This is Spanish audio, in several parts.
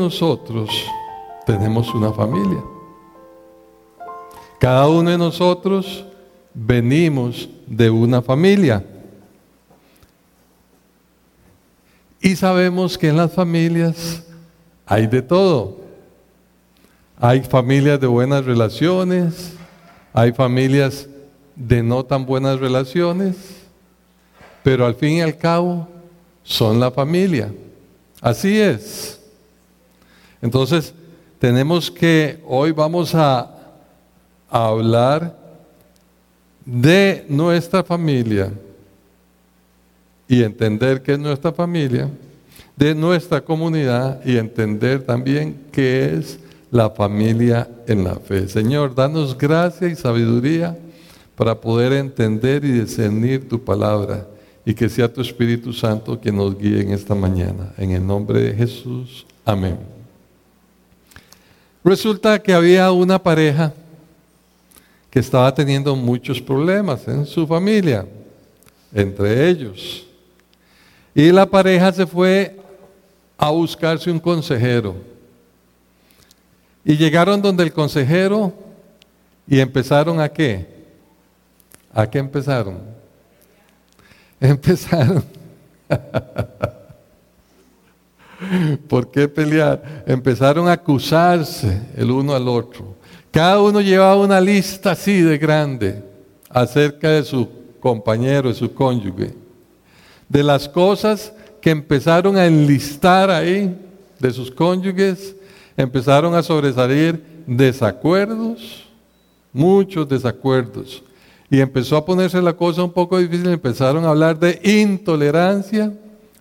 nosotros tenemos una familia. Cada uno de nosotros venimos de una familia. Y sabemos que en las familias hay de todo. Hay familias de buenas relaciones, hay familias de no tan buenas relaciones, pero al fin y al cabo son la familia. Así es. Entonces, tenemos que, hoy vamos a, hablar de nuestra familia y entender qué es nuestra familia, de nuestra comunidad y entender también qué es la familia en la fe. Señor, danos gracia y sabiduría para poder entender y discernir tu palabra y que sea tu Espíritu Santo quien nos guíe en esta mañana. En el nombre de Jesús, amén. Resulta que había una pareja que estaba teniendo muchos problemas en su familia, entre ellos. Y la pareja se fue a buscarse un consejero. Y llegaron donde el consejero y empezaron a qué? ¿A qué empezaron? Empezaron. ¿Por qué pelear? Empezaron a acusarse el uno al otro. Cada uno llevaba una lista así de grande acerca de su compañero, de su cónyuge. De las cosas que empezaron a enlistar ahí de sus cónyuges, empezaron a sobresalir desacuerdos, muchos desacuerdos. Y empezó a ponerse la cosa un poco difícil, empezaron a hablar de intolerancia,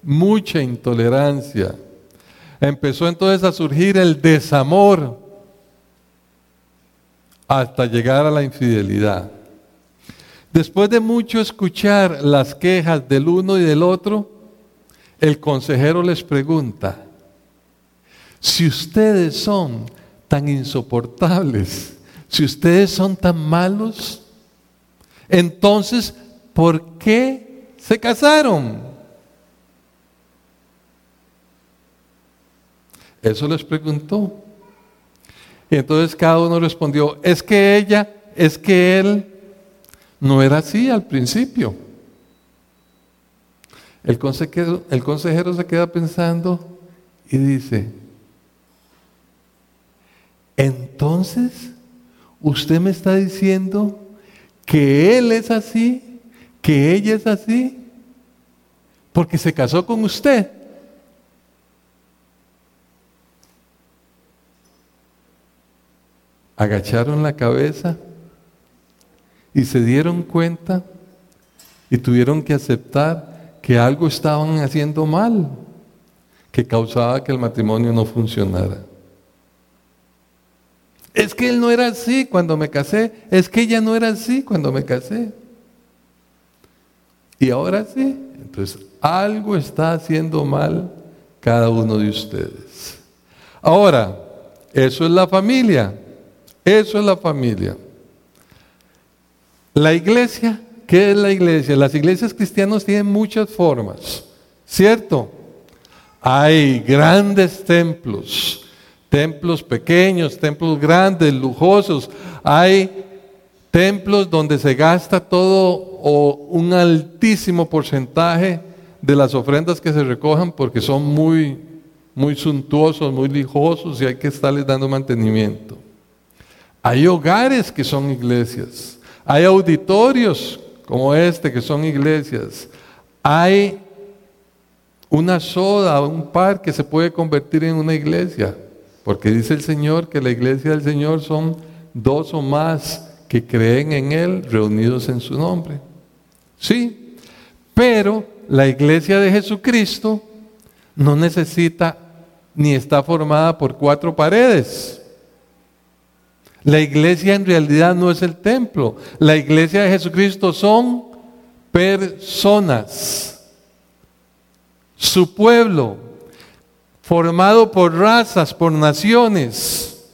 mucha intolerancia. Empezó entonces a surgir el desamor hasta llegar a la infidelidad. Después de mucho escuchar las quejas del uno y del otro, el consejero les pregunta, si ustedes son tan insoportables, si ustedes son tan malos, entonces, ¿por qué se casaron? Eso les preguntó. Y entonces cada uno respondió, es que ella, es que él no era así al principio. El consejero, el consejero se queda pensando y dice, entonces, usted me está diciendo que él es así, que ella es así, porque se casó con usted. Agacharon la cabeza y se dieron cuenta y tuvieron que aceptar que algo estaban haciendo mal, que causaba que el matrimonio no funcionara. Es que él no era así cuando me casé, es que ella no era así cuando me casé. Y ahora sí, entonces algo está haciendo mal cada uno de ustedes. Ahora, eso es la familia. Eso es la familia. La iglesia, ¿qué es la iglesia? Las iglesias cristianas tienen muchas formas, ¿cierto? Hay grandes templos, templos pequeños, templos grandes, lujosos. Hay templos donde se gasta todo o un altísimo porcentaje de las ofrendas que se recojan porque son muy, muy suntuosos, muy lijosos y hay que estarles dando mantenimiento. Hay hogares que son iglesias. Hay auditorios como este que son iglesias. Hay una soda, un par que se puede convertir en una iglesia. Porque dice el Señor que la iglesia del Señor son dos o más que creen en Él reunidos en su nombre. Sí, pero la iglesia de Jesucristo no necesita ni está formada por cuatro paredes. La iglesia en realidad no es el templo. La iglesia de Jesucristo son personas. Su pueblo, formado por razas, por naciones,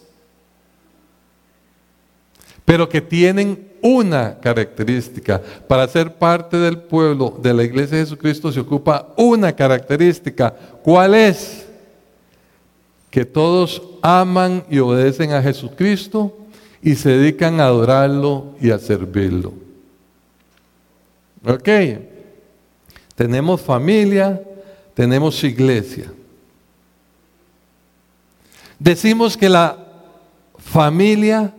pero que tienen una característica. Para ser parte del pueblo de la iglesia de Jesucristo se ocupa una característica. ¿Cuál es? Que todos aman y obedecen a Jesucristo y se dedican a adorarlo y a servirlo. Ok, tenemos familia, tenemos iglesia. Decimos que la familia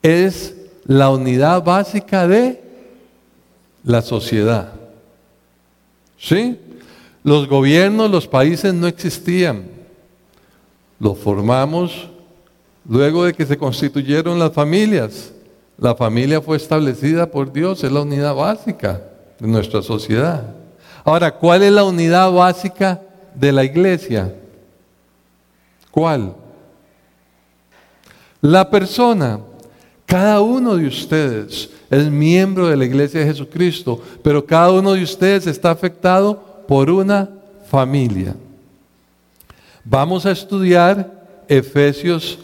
es la unidad básica de la sociedad. ¿Sí? Los gobiernos, los países no existían. Los formamos luego de que se constituyeron las familias. La familia fue establecida por Dios, es la unidad básica de nuestra sociedad. Ahora, ¿cuál es la unidad básica de la iglesia? ¿Cuál? La persona. Cada uno de ustedes es miembro de la iglesia de Jesucristo, pero cada uno de ustedes está afectado por una familia. Vamos a estudiar Efesios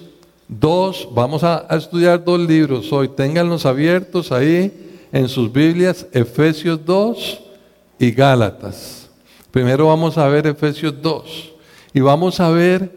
2, vamos a, estudiar dos libros hoy, ténganlos abiertos ahí en sus Biblias, Efesios 2 y Gálatas. Primero vamos a ver Efesios 2 y vamos a ver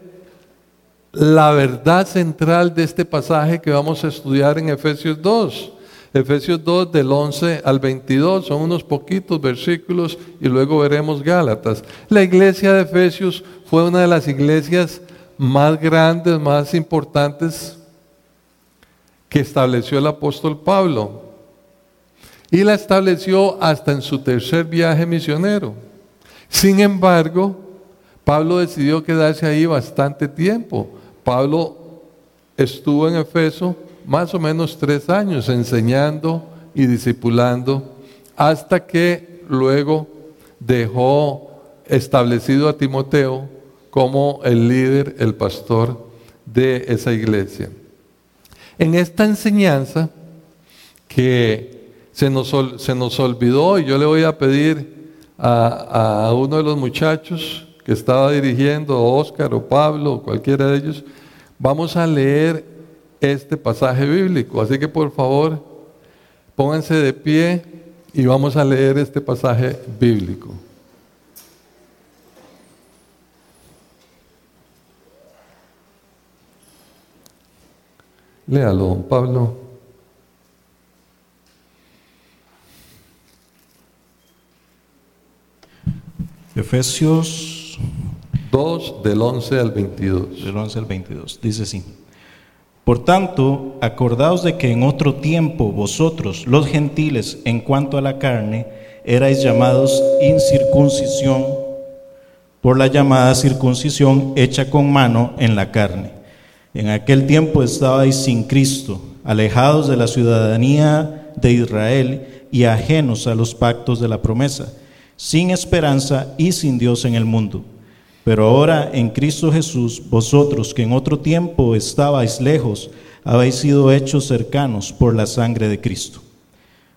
la verdad central de este pasaje que vamos a estudiar en Efesios 2. Efesios 2 del 11 al 22 son unos poquitos versículos y luego veremos Gálatas. La iglesia de Efesios fue una de las iglesias más grandes, más importantes que estableció el apóstol Pablo. Y la estableció hasta en su tercer viaje misionero. Sin embargo, Pablo decidió quedarse ahí bastante tiempo. Pablo estuvo en Efeso más o menos tres años enseñando y discipulando hasta que luego dejó establecido a Timoteo como el líder, el pastor de esa iglesia. En esta enseñanza que se nos, se nos olvidó, y yo le voy a pedir a, a uno de los muchachos que estaba dirigiendo, Óscar o Pablo o cualquiera de ellos, vamos a leer este pasaje bíblico. Así que por favor, pónganse de pie y vamos a leer este pasaje bíblico. Léalo, don Pablo. Efesios 2 del 11 al 22. Del 11 al 22. Dice así. Por tanto, acordaos de que en otro tiempo vosotros, los gentiles, en cuanto a la carne, erais llamados incircuncisión por la llamada circuncisión hecha con mano en la carne en aquel tiempo estabais sin Cristo, alejados de la ciudadanía de Israel y ajenos a los pactos de la promesa, sin esperanza y sin Dios en el mundo. Pero ahora en Cristo Jesús, vosotros que en otro tiempo estabais lejos, habéis sido hechos cercanos por la sangre de Cristo.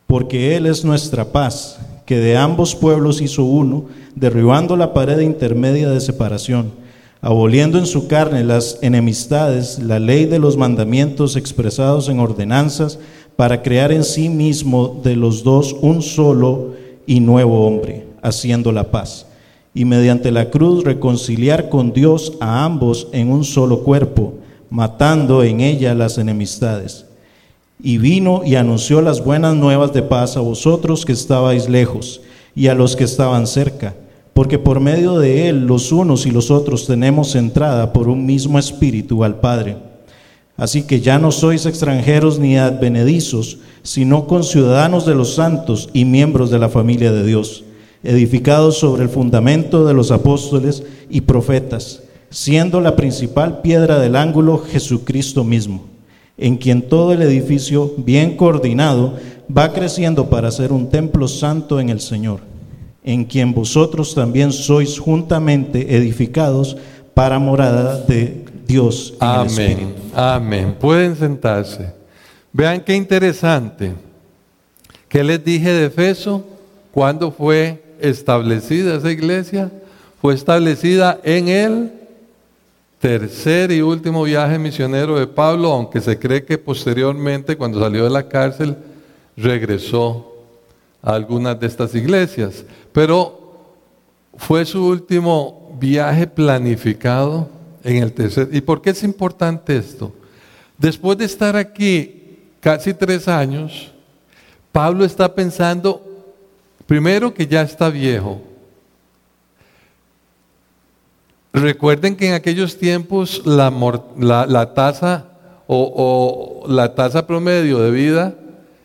Porque Él es nuestra paz, que de ambos pueblos hizo uno, derribando la pared intermedia de separación aboliendo en su carne las enemistades, la ley de los mandamientos expresados en ordenanzas, para crear en sí mismo de los dos un solo y nuevo hombre, haciendo la paz, y mediante la cruz reconciliar con Dios a ambos en un solo cuerpo, matando en ella las enemistades. Y vino y anunció las buenas nuevas de paz a vosotros que estabais lejos y a los que estaban cerca porque por medio de Él los unos y los otros tenemos entrada por un mismo espíritu al Padre. Así que ya no sois extranjeros ni advenedizos, sino conciudadanos de los santos y miembros de la familia de Dios, edificados sobre el fundamento de los apóstoles y profetas, siendo la principal piedra del ángulo Jesucristo mismo, en quien todo el edificio, bien coordinado, va creciendo para ser un templo santo en el Señor en quien vosotros también sois juntamente edificados para morada de Dios. Amén. Amén. Pueden sentarse. Vean qué interesante. ¿Qué les dije de Efeso? ¿Cuándo fue establecida esa iglesia? Fue establecida en el tercer y último viaje misionero de Pablo, aunque se cree que posteriormente, cuando salió de la cárcel, regresó a algunas de estas iglesias. Pero fue su último viaje planificado En el tercer. ¿Y por qué es importante esto? Después de estar aquí casi tres años, Pablo está pensando, primero que ya está viejo. Recuerden que en aquellos tiempos la, tasa o, la tasa promedio de vida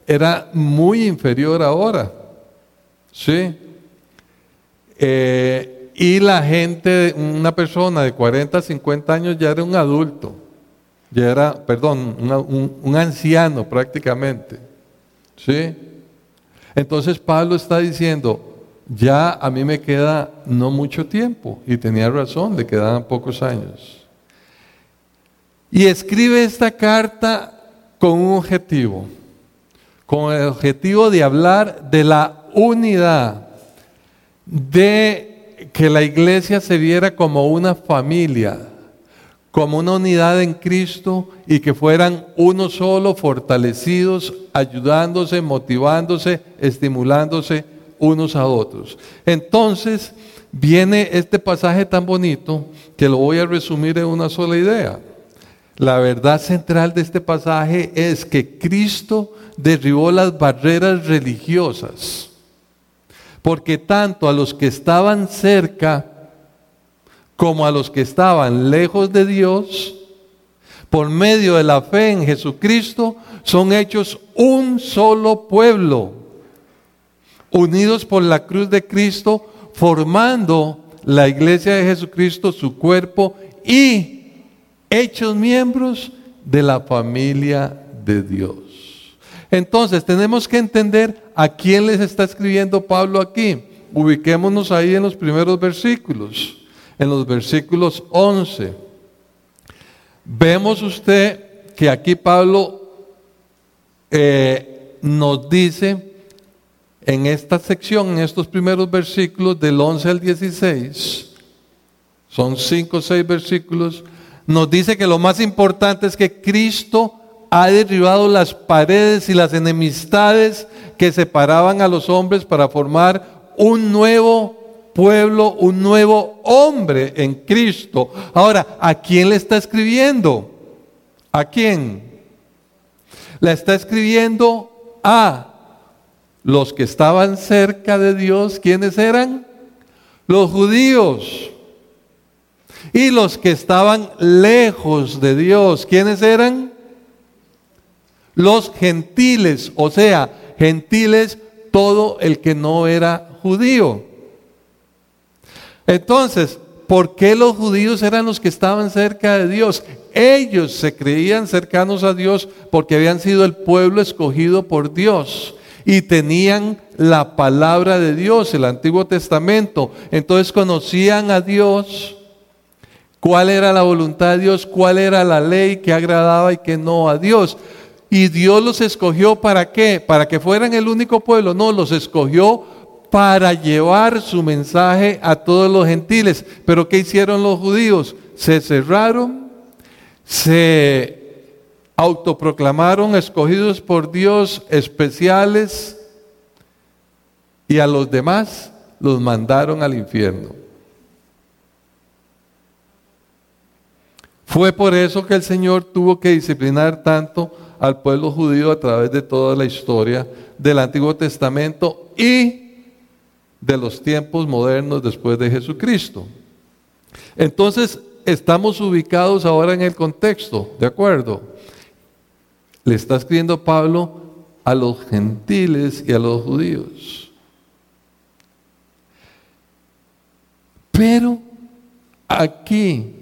era muy inferior ahora. ¿Sí? Eh, y la gente, una persona de 40, 50 años ya era un adulto, ya era, perdón, un, anciano prácticamente. ¿Sí? Entonces Pablo está diciendo, ya a mí me queda no mucho tiempo, y tenía razón, le quedaban pocos años. Y escribe esta carta con un objetivo, con el objetivo de hablar de la unidad de que la iglesia se viera como una familia, como una unidad en Cristo y que fueran uno solo, fortalecidos, ayudándose, motivándose, estimulándose unos a otros. Entonces viene este pasaje tan bonito que lo voy a resumir en una sola idea. La verdad central de este pasaje es que Cristo derribó las barreras religiosas porque tanto a los que estaban cerca como a los que estaban lejos de Dios, por medio de la fe en Jesucristo, son hechos un solo pueblo, unidos por la cruz de Cristo, formando la iglesia de Jesucristo, su cuerpo, y hechos miembros de la familia de Dios. Entonces tenemos que entender a quién les está escribiendo Pablo aquí. Ubiquémonos ahí en los primeros versículos, en los versículos 11. Vemos usted que aquí Pablo eh, nos dice en esta sección, en estos primeros versículos del 11 al 16, son cinco o seis versículos, nos dice que lo más importante es que Cristo ha derribado las paredes y las enemistades que separaban a los hombres para formar un nuevo pueblo, un nuevo hombre en Cristo. Ahora, ¿a quién le está escribiendo? ¿A quién? Le está escribiendo a los que estaban cerca de Dios. ¿Quiénes eran? Los judíos. Y los que estaban lejos de Dios. ¿Quiénes eran? los gentiles, o sea, gentiles todo el que no era judío. Entonces, ¿por qué los judíos eran los que estaban cerca de Dios? Ellos se creían cercanos a Dios porque habían sido el pueblo escogido por Dios y tenían la palabra de Dios, el Antiguo Testamento. Entonces conocían a Dios, cuál era la voluntad de Dios, cuál era la ley que agradaba y que no a Dios. Y Dios los escogió para qué? Para que fueran el único pueblo. No, los escogió para llevar su mensaje a todos los gentiles. Pero ¿qué hicieron los judíos? Se cerraron, se autoproclamaron escogidos por Dios especiales y a los demás los mandaron al infierno. Fue por eso que el Señor tuvo que disciplinar tanto al pueblo judío a través de toda la historia del Antiguo Testamento y de los tiempos modernos después de Jesucristo. Entonces, estamos ubicados ahora en el contexto, ¿de acuerdo? Le está escribiendo Pablo a los gentiles y a los judíos. Pero aquí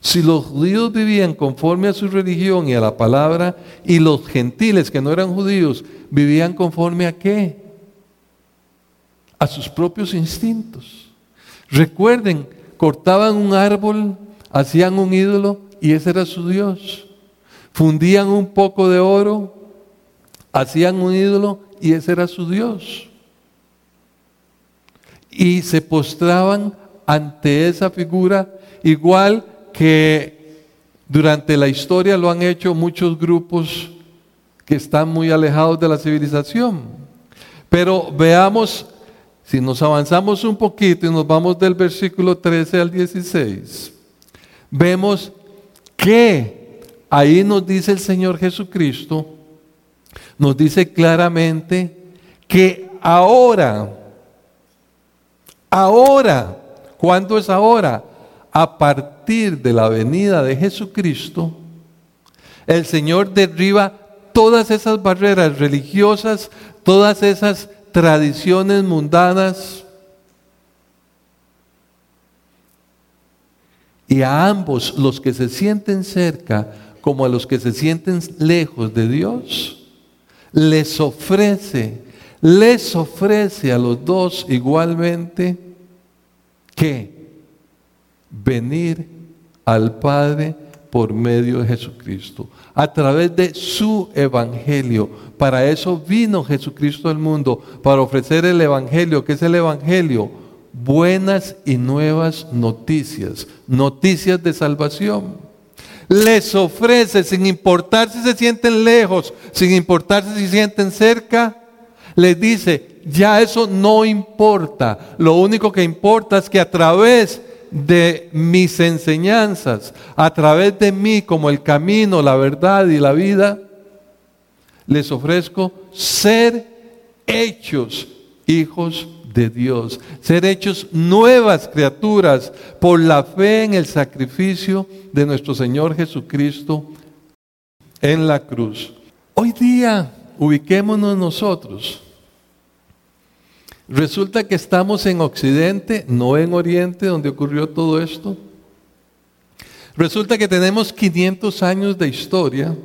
si los judíos vivían conforme a su religión y a la palabra, y los gentiles que no eran judíos vivían conforme a qué? A sus propios instintos. Recuerden, cortaban un árbol, hacían un ídolo y ese era su Dios. Fundían un poco de oro, hacían un ídolo y ese era su Dios. Y se postraban ante esa figura igual que durante la historia lo han hecho muchos grupos que están muy alejados de la civilización. Pero veamos, si nos avanzamos un poquito y nos vamos del versículo 13 al 16, vemos que ahí nos dice el Señor Jesucristo, nos dice claramente que ahora, ahora, ¿cuándo es ahora? A partir de la venida de Jesucristo, el Señor derriba todas esas barreras religiosas, todas esas tradiciones mundanas. Y a ambos, los que se sienten cerca como a los que se sienten lejos de Dios, les ofrece, les ofrece a los dos igualmente que venir al Padre por medio de Jesucristo, a través de su evangelio. Para eso vino Jesucristo al mundo, para ofrecer el evangelio, que es el evangelio, buenas y nuevas noticias, noticias de salvación. Les ofrece, sin importar si se sienten lejos, sin importar si se sienten cerca, les dice, ya eso no importa. Lo único que importa es que a través de mis enseñanzas, a través de mí como el camino, la verdad y la vida, les ofrezco ser hechos hijos de Dios, ser hechos nuevas criaturas por la fe en el sacrificio de nuestro Señor Jesucristo en la cruz. Hoy día ubiquémonos nosotros Resulta que estamos en Occidente, no en Oriente, donde ocurrió todo esto. Resulta que tenemos 500 años de historia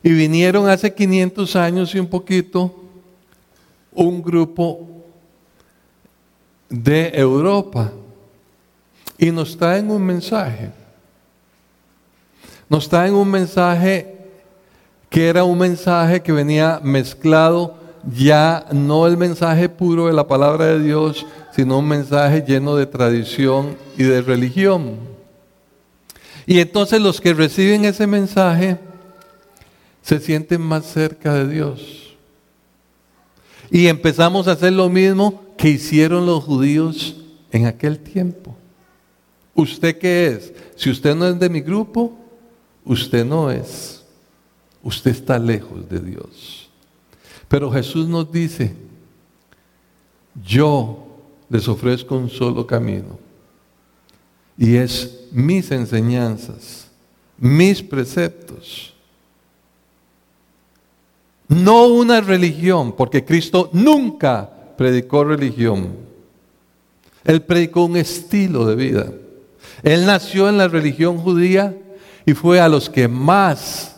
y vinieron hace 500 años y un poquito un grupo de Europa y nos traen un mensaje. Nos traen un mensaje que era un mensaje que venía mezclado ya no el mensaje puro de la palabra de Dios, sino un mensaje lleno de tradición y de religión. Y entonces los que reciben ese mensaje se sienten más cerca de Dios. Y empezamos a hacer lo mismo que hicieron los judíos en aquel tiempo. ¿Usted qué es? Si usted no es de mi grupo, usted no es. Usted está lejos de Dios. Pero Jesús nos dice, yo les ofrezco un solo camino. Y es mis enseñanzas, mis preceptos. No una religión, porque Cristo nunca predicó religión. Él predicó un estilo de vida. Él nació en la religión judía y fue a los que más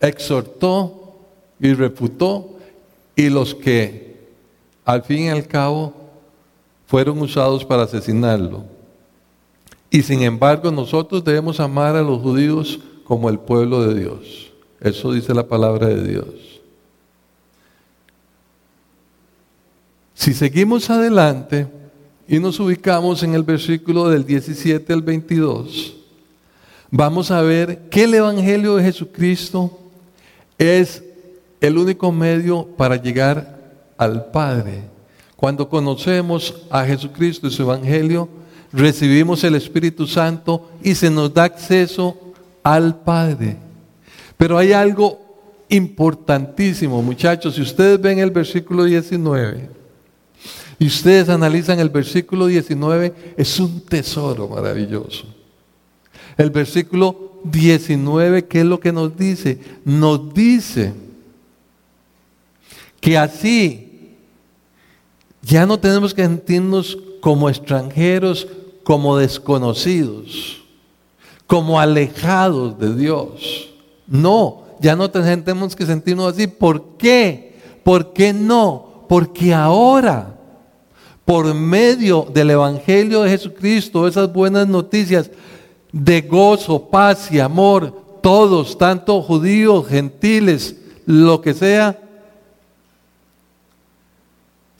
exhortó y refutó, y los que al fin y al cabo fueron usados para asesinarlo. Y sin embargo nosotros debemos amar a los judíos como el pueblo de Dios. Eso dice la palabra de Dios. Si seguimos adelante y nos ubicamos en el versículo del 17 al 22, vamos a ver que el Evangelio de Jesucristo es el único medio para llegar al Padre. Cuando conocemos a Jesucristo y su Evangelio, recibimos el Espíritu Santo y se nos da acceso al Padre. Pero hay algo importantísimo, muchachos. Si ustedes ven el versículo 19 y ustedes analizan el versículo 19, es un tesoro maravilloso. El versículo 19, ¿qué es lo que nos dice? Nos dice que así ya no tenemos que sentirnos como extranjeros, como desconocidos, como alejados de Dios. No, ya no tenemos que sentirnos así. ¿Por qué? ¿Por qué no? Porque ahora, por medio del Evangelio de Jesucristo, esas buenas noticias de gozo, paz y amor, todos, tanto judíos, gentiles, lo que sea,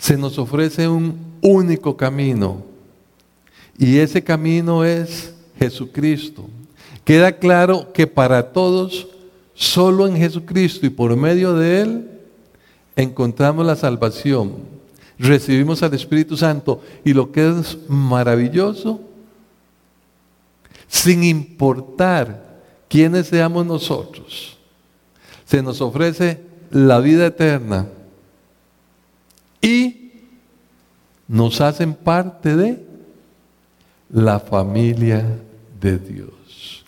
se nos ofrece un único camino. Y ese camino es Jesucristo. Queda claro que para todos, solo en Jesucristo y por medio de Él, encontramos la salvación. Recibimos al Espíritu Santo. Y lo que es maravilloso sin importar quiénes seamos nosotros, se nos ofrece la vida eterna y nos hacen parte de la familia de Dios.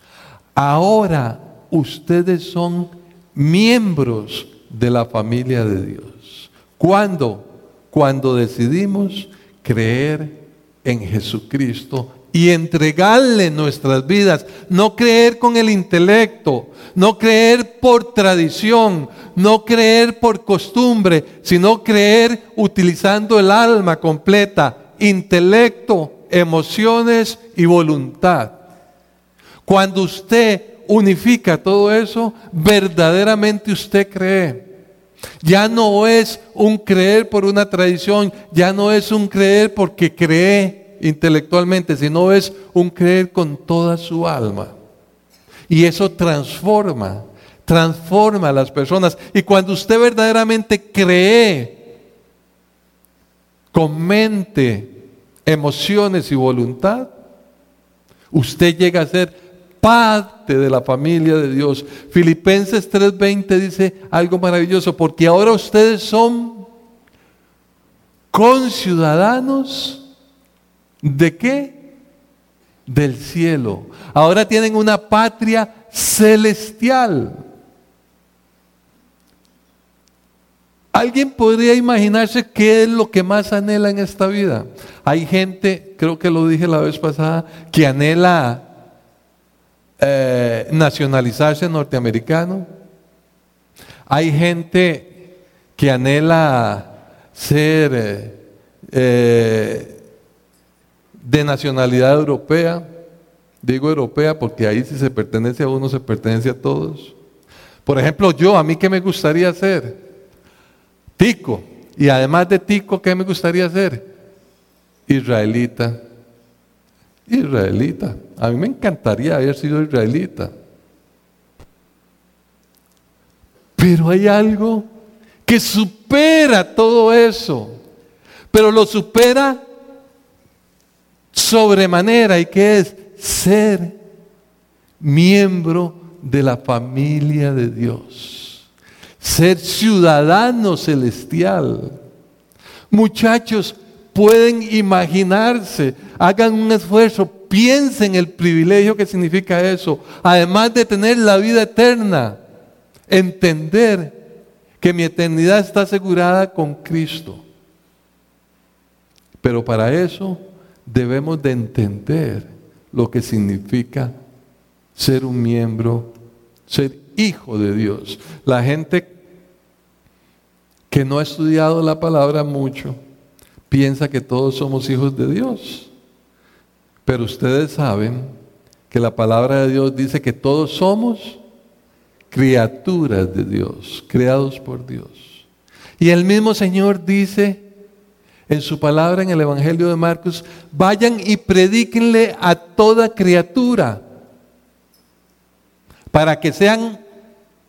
Ahora ustedes son miembros de la familia de Dios. ¿Cuándo? Cuando decidimos creer en Jesucristo y entregarle nuestras vidas, no creer con el intelecto, no creer por tradición, no creer por costumbre, sino creer utilizando el alma completa, intelecto, emociones y voluntad. Cuando usted unifica todo eso, verdaderamente usted cree. Ya no es un creer por una tradición, ya no es un creer porque cree intelectualmente, sino es un creer con toda su alma. Y eso transforma, transforma a las personas. Y cuando usted verdaderamente cree con mente, emociones y voluntad, usted llega a ser parte de la familia de Dios. Filipenses 3:20 dice algo maravilloso, porque ahora ustedes son conciudadanos de qué? Del cielo. Ahora tienen una patria celestial. ¿Alguien podría imaginarse qué es lo que más anhela en esta vida? Hay gente, creo que lo dije la vez pasada, que anhela eh, nacionalizarse norteamericano. Hay gente que anhela ser eh, eh, de nacionalidad europea. Digo europea porque ahí si se pertenece a uno, se pertenece a todos. Por ejemplo, yo, a mí qué me gustaría ser? Tico. Y además de Tico, ¿qué me gustaría ser? Israelita. Israelita. A mí me encantaría haber sido israelita. Pero hay algo que supera todo eso. Pero lo supera sobremanera y que es ser miembro de la familia de Dios ser ciudadano celestial. Muchachos, pueden imaginarse, hagan un esfuerzo, piensen el privilegio que significa eso, además de tener la vida eterna, entender que mi eternidad está asegurada con Cristo. Pero para eso debemos de entender lo que significa ser un miembro, ser hijo de Dios. La gente que no ha estudiado la palabra mucho, piensa que todos somos hijos de Dios. Pero ustedes saben que la palabra de Dios dice que todos somos criaturas de Dios, creados por Dios. Y el mismo Señor dice en su palabra en el Evangelio de Marcos, vayan y predíquenle a toda criatura para que sean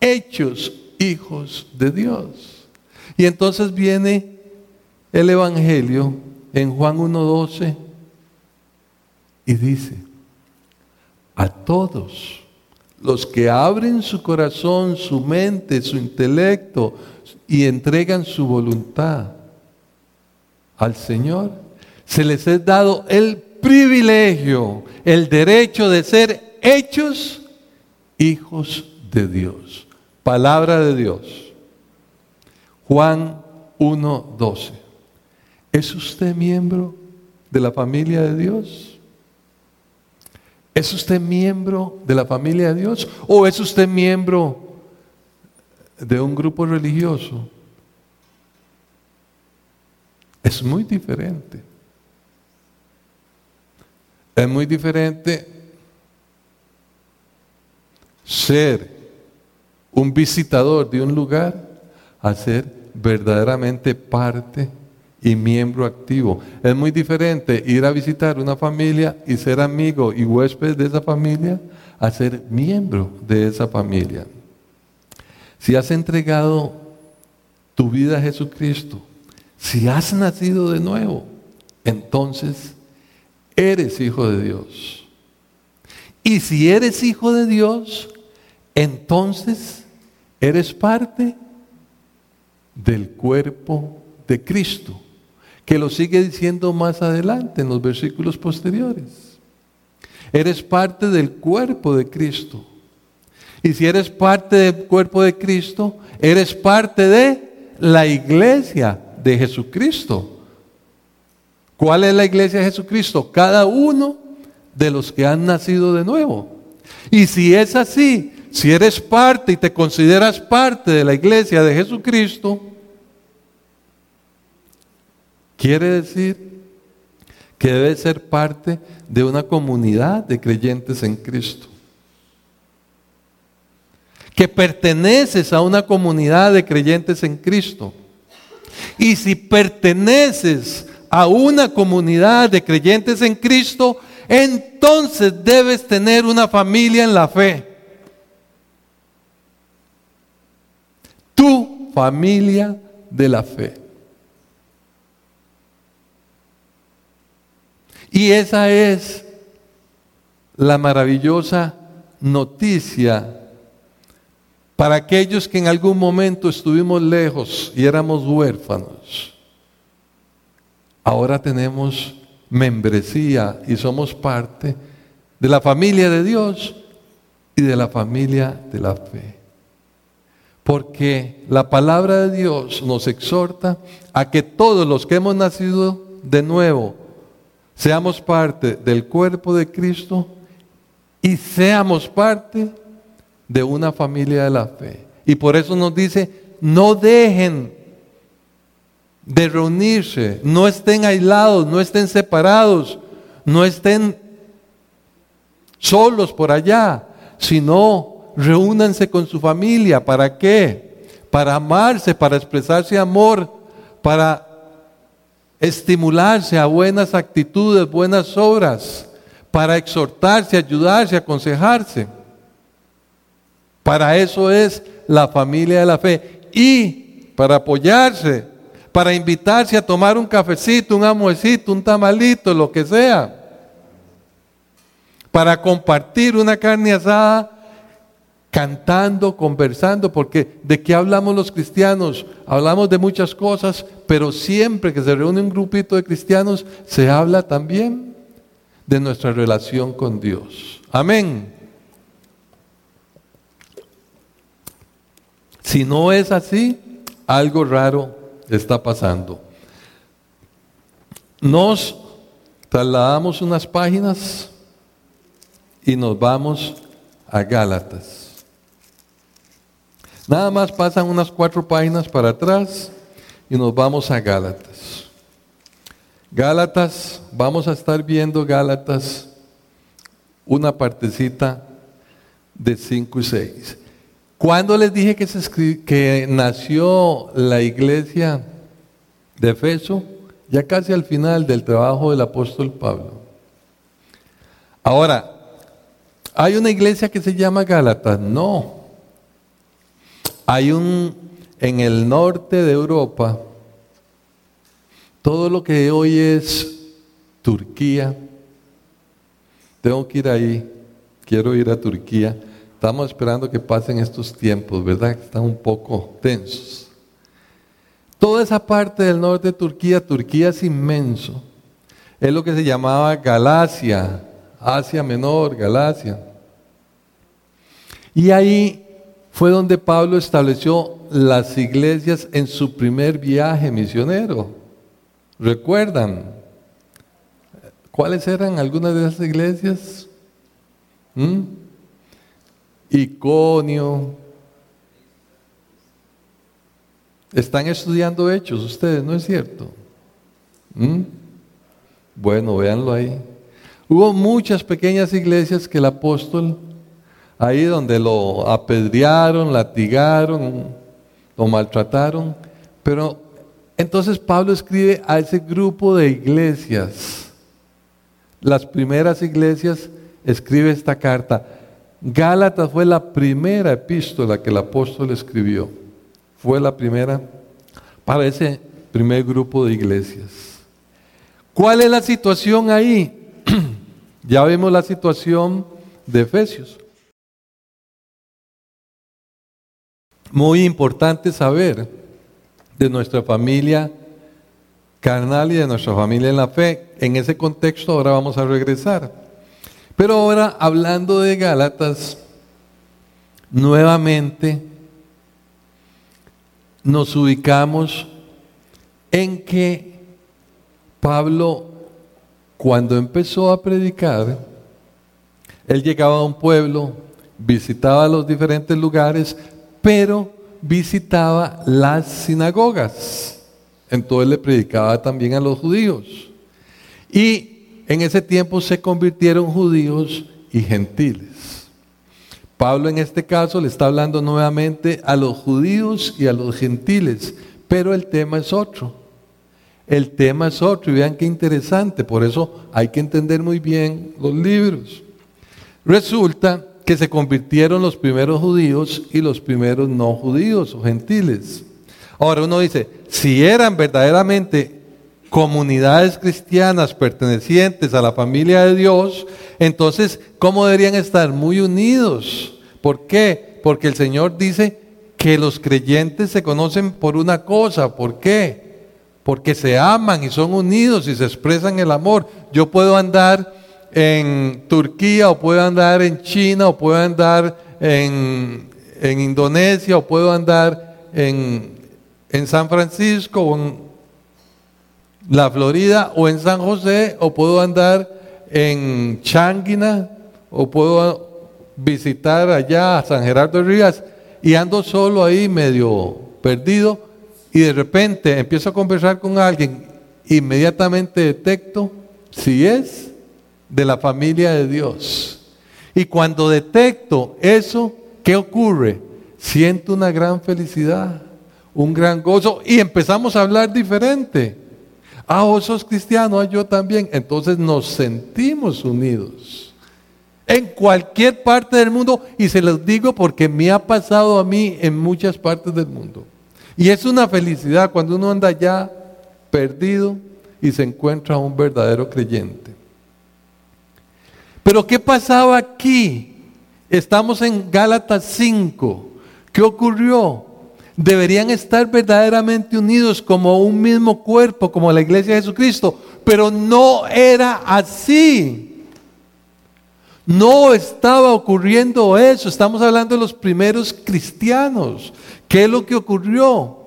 hechos hijos de Dios. Y entonces viene el Evangelio en Juan 1.12 y dice, a todos los que abren su corazón, su mente, su intelecto y entregan su voluntad al Señor, se les es dado el privilegio, el derecho de ser hechos hijos de Dios. Palabra de Dios. Juan 1.12. ¿Es usted miembro de la familia de Dios? ¿Es usted miembro de la familia de Dios? ¿O es usted miembro de un grupo religioso? Es muy diferente. Es muy diferente ser un visitador de un lugar a ser verdaderamente parte y miembro activo. Es muy diferente ir a visitar una familia y ser amigo y huésped de esa familia a ser miembro de esa familia. Si has entregado tu vida a Jesucristo, si has nacido de nuevo, entonces eres hijo de Dios. Y si eres hijo de Dios, entonces eres parte del cuerpo de Cristo, que lo sigue diciendo más adelante en los versículos posteriores. Eres parte del cuerpo de Cristo. Y si eres parte del cuerpo de Cristo, eres parte de la iglesia de Jesucristo. ¿Cuál es la iglesia de Jesucristo? Cada uno de los que han nacido de nuevo. Y si es así, si eres parte y te consideras parte de la iglesia de Jesucristo, quiere decir que debes ser parte de una comunidad de creyentes en Cristo. Que perteneces a una comunidad de creyentes en Cristo. Y si perteneces a una comunidad de creyentes en Cristo, entonces debes tener una familia en la fe. Tu familia de la fe. Y esa es la maravillosa noticia para aquellos que en algún momento estuvimos lejos y éramos huérfanos. Ahora tenemos membresía y somos parte de la familia de Dios y de la familia de la fe. Porque la palabra de Dios nos exhorta a que todos los que hemos nacido de nuevo seamos parte del cuerpo de Cristo y seamos parte de una familia de la fe. Y por eso nos dice, no dejen de reunirse, no estén aislados, no estén separados, no estén solos por allá, sino reúnanse con su familia. ¿Para qué? Para amarse, para expresarse amor, para estimularse a buenas actitudes, buenas obras, para exhortarse, ayudarse, aconsejarse. Para eso es la familia de la fe y para apoyarse para invitarse a tomar un cafecito, un amuecito, un tamalito, lo que sea. Para compartir una carne asada cantando, conversando, porque ¿de qué hablamos los cristianos? Hablamos de muchas cosas, pero siempre que se reúne un grupito de cristianos, se habla también de nuestra relación con Dios. Amén. Si no es así, algo raro está pasando. Nos trasladamos unas páginas y nos vamos a Gálatas. Nada más pasan unas cuatro páginas para atrás y nos vamos a Gálatas. Gálatas, vamos a estar viendo Gálatas una partecita de 5 y 6. ¿Cuándo les dije que, que nació la iglesia de Efeso? Ya casi al final del trabajo del apóstol Pablo. Ahora, ¿hay una iglesia que se llama Gálatas? No. Hay un, en el norte de Europa, todo lo que hoy es Turquía, tengo que ir ahí, quiero ir a Turquía Estamos esperando que pasen estos tiempos, ¿verdad? Están un poco tensos. Toda esa parte del norte de Turquía, Turquía es inmenso. Es lo que se llamaba Galacia, Asia Menor, Galacia. Y ahí fue donde Pablo estableció las iglesias en su primer viaje misionero. ¿Recuerdan? ¿Cuáles eran algunas de esas iglesias? ¿Mm? Iconio. Están estudiando hechos ustedes, ¿no es cierto? ¿Mm? Bueno, véanlo ahí. Hubo muchas pequeñas iglesias que el apóstol, ahí donde lo apedrearon, latigaron, lo maltrataron, pero entonces Pablo escribe a ese grupo de iglesias, las primeras iglesias, escribe esta carta. Gálatas fue la primera epístola que el apóstol escribió. Fue la primera para ese primer grupo de iglesias. ¿Cuál es la situación ahí? ya vemos la situación de Efesios. Muy importante saber de nuestra familia carnal y de nuestra familia en la fe. En ese contexto ahora vamos a regresar. Pero ahora hablando de Gálatas, nuevamente nos ubicamos en que Pablo, cuando empezó a predicar, él llegaba a un pueblo, visitaba los diferentes lugares, pero visitaba las sinagogas. Entonces le predicaba también a los judíos. Y en ese tiempo se convirtieron judíos y gentiles. Pablo en este caso le está hablando nuevamente a los judíos y a los gentiles, pero el tema es otro. El tema es otro y vean qué interesante, por eso hay que entender muy bien los libros. Resulta que se convirtieron los primeros judíos y los primeros no judíos o gentiles. Ahora uno dice, si eran verdaderamente comunidades cristianas pertenecientes a la familia de Dios, entonces, ¿cómo deberían estar? Muy unidos. ¿Por qué? Porque el Señor dice que los creyentes se conocen por una cosa. ¿Por qué? Porque se aman y son unidos y se expresan el amor. Yo puedo andar en Turquía o puedo andar en China o puedo andar en, en Indonesia o puedo andar en en San Francisco o en la Florida o en San José o puedo andar en Changuina o puedo visitar allá a San Gerardo de Rivas y ando solo ahí medio perdido y de repente empiezo a conversar con alguien, inmediatamente detecto si es de la familia de Dios. Y cuando detecto eso, ¿qué ocurre? Siento una gran felicidad un gran gozo y empezamos a hablar diferente. Ah, vos sos cristiano, ah, yo también. Entonces nos sentimos unidos. En cualquier parte del mundo, y se los digo porque me ha pasado a mí en muchas partes del mundo. Y es una felicidad cuando uno anda ya perdido y se encuentra un verdadero creyente. Pero ¿qué pasaba aquí? Estamos en Gálatas 5. ¿Qué ocurrió? Deberían estar verdaderamente unidos como un mismo cuerpo, como la iglesia de Jesucristo, pero no era así. No estaba ocurriendo eso. Estamos hablando de los primeros cristianos. ¿Qué es lo que ocurrió?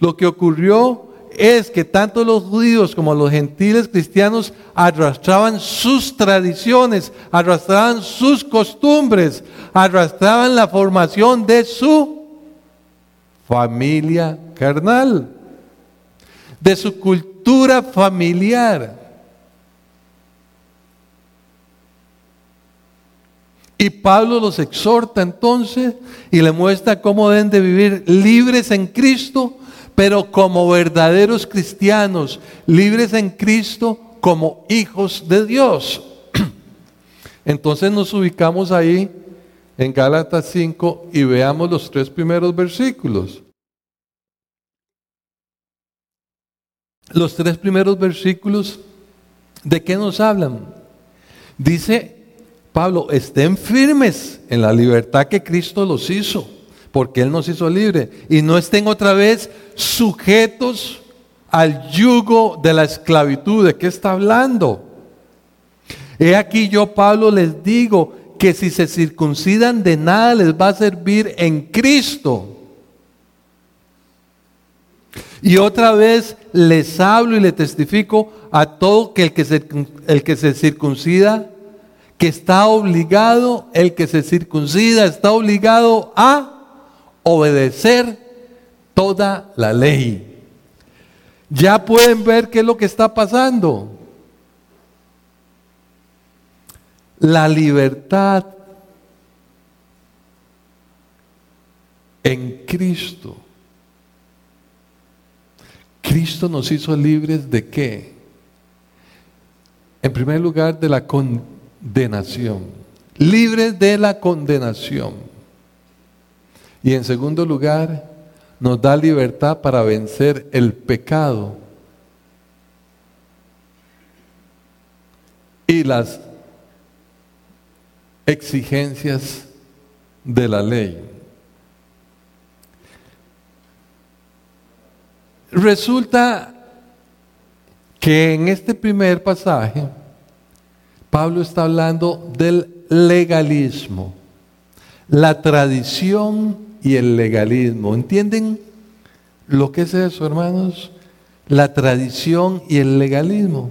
Lo que ocurrió es que tanto los judíos como los gentiles cristianos arrastraban sus tradiciones, arrastraban sus costumbres, arrastraban la formación de su familia carnal, de su cultura familiar. Y Pablo los exhorta entonces y le muestra cómo deben de vivir libres en Cristo, pero como verdaderos cristianos, libres en Cristo como hijos de Dios. Entonces nos ubicamos ahí en Gálatas 5 y veamos los tres primeros versículos. Los tres primeros versículos, ¿de qué nos hablan? Dice Pablo, estén firmes en la libertad que Cristo los hizo, porque Él nos hizo libre, y no estén otra vez sujetos al yugo de la esclavitud. ¿De qué está hablando? He aquí yo, Pablo, les digo que si se circuncidan de nada les va a servir en Cristo. Y otra vez les hablo y le testifico a todo que el que se, el que se circuncida, que está obligado, el que se circuncida está obligado a obedecer toda la ley. Ya pueden ver qué es lo que está pasando. La libertad en Cristo. Cristo nos hizo libres de qué? En primer lugar, de la condenación. Libres de la condenación. Y en segundo lugar, nos da libertad para vencer el pecado y las exigencias de la ley. Resulta que en este primer pasaje Pablo está hablando del legalismo, la tradición y el legalismo. ¿Entienden lo que es eso, hermanos? La tradición y el legalismo.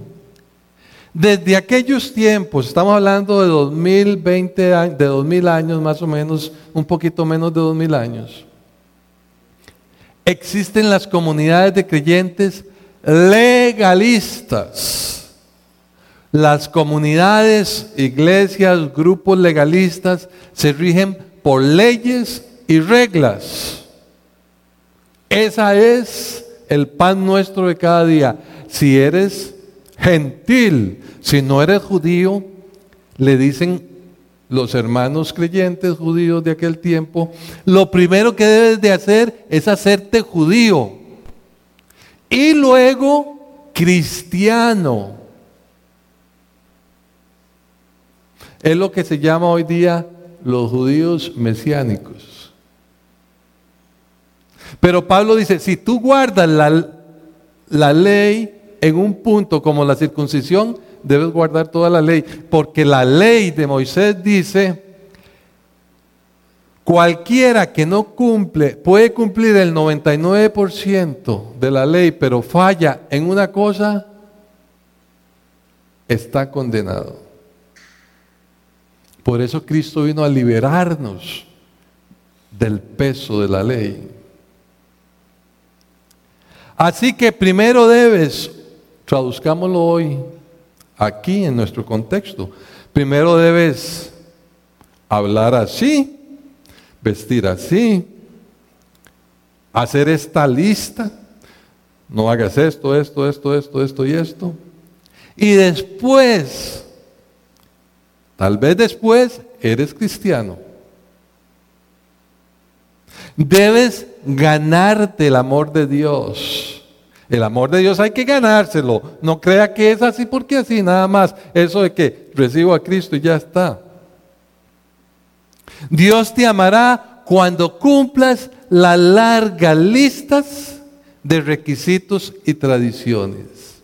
Desde aquellos tiempos, estamos hablando de 2020, de 2000 años más o menos, un poquito menos de 2000 años, existen las comunidades de creyentes legalistas. Las comunidades, iglesias, grupos legalistas se rigen por leyes y reglas. Esa es el pan nuestro de cada día. Si eres gentil, si no eres judío, le dicen los hermanos creyentes judíos de aquel tiempo, lo primero que debes de hacer es hacerte judío y luego cristiano. Es lo que se llama hoy día los judíos mesiánicos. Pero Pablo dice, si tú guardas la, la ley en un punto como la circuncisión, debes guardar toda la ley, porque la ley de Moisés dice, cualquiera que no cumple, puede cumplir el 99% de la ley, pero falla en una cosa, está condenado. Por eso Cristo vino a liberarnos del peso de la ley. Así que primero debes, traduzcámoslo hoy, aquí en nuestro contexto, primero debes hablar así, vestir así, hacer esta lista, no hagas esto, esto, esto, esto, esto y esto. Y después Tal vez después eres cristiano. Debes ganarte el amor de Dios. El amor de Dios hay que ganárselo. No crea que es así porque así nada más. Eso de que recibo a Cristo y ya está. Dios te amará cuando cumplas las largas listas de requisitos y tradiciones.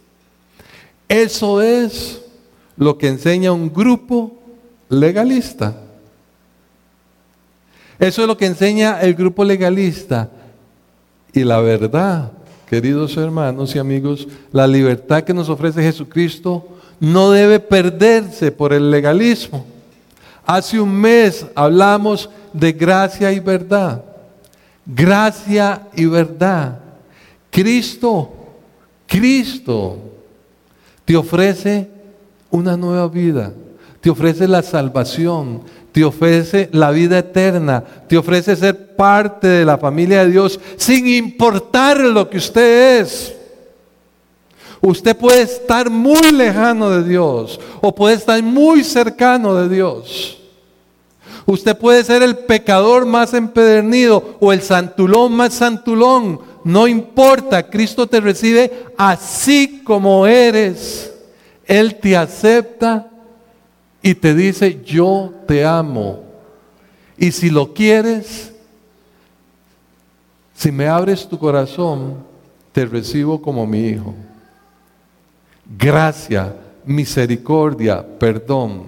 Eso es lo que enseña un grupo legalista. Eso es lo que enseña el grupo legalista. Y la verdad, queridos hermanos y amigos, la libertad que nos ofrece Jesucristo no debe perderse por el legalismo. Hace un mes hablamos de gracia y verdad. Gracia y verdad. Cristo, Cristo te ofrece una nueva vida te ofrece la salvación, te ofrece la vida eterna, te ofrece ser parte de la familia de Dios sin importar lo que usted es. Usted puede estar muy lejano de Dios o puede estar muy cercano de Dios. Usted puede ser el pecador más empedernido o el santulón más santulón. No importa, Cristo te recibe así como eres. Él te acepta y te dice, yo te amo. Y si lo quieres, si me abres tu corazón, te recibo como mi hijo. Gracia, misericordia, perdón.